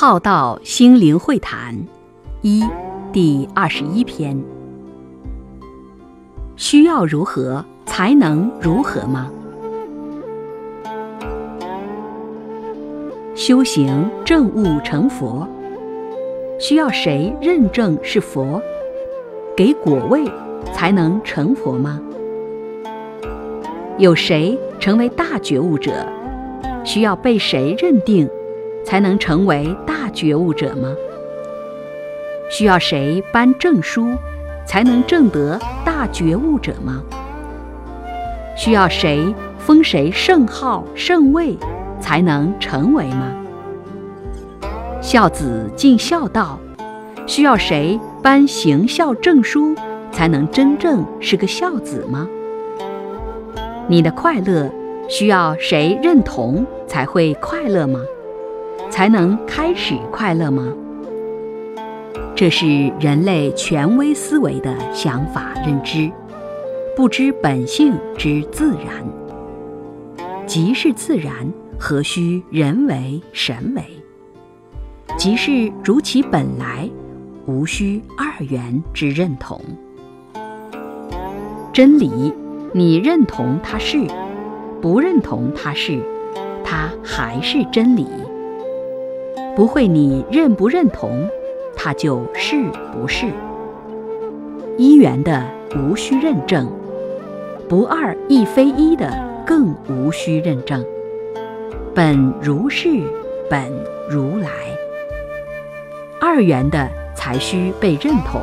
浩道心灵会谈一第二十一篇：需要如何才能如何吗？修行证悟成佛，需要谁认证是佛，给果位才能成佛吗？有谁成为大觉悟者，需要被谁认定？才能成为大觉悟者吗？需要谁颁证书才能证得大觉悟者吗？需要谁封谁圣号圣位才能成为吗？孝子尽孝道，需要谁颁行孝证书才能真正是个孝子吗？你的快乐需要谁认同才会快乐吗？才能开始快乐吗？这是人类权威思维的想法认知，不知本性之自然。即是自然，何须人为神为？即是如其本来，无需二元之认同。真理，你认同它是，不认同它是，它还是真理。不会，你认不认同，它就是不是。一元的无需认证，不二亦非一的更无需认证。本如是，本如来。二元的才需被认同。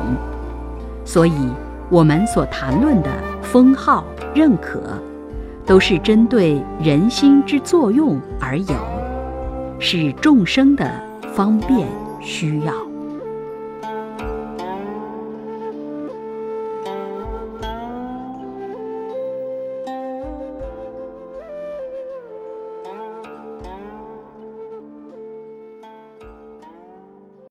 所以，我们所谈论的封号认可，都是针对人心之作用而有，是众生的。方便需要。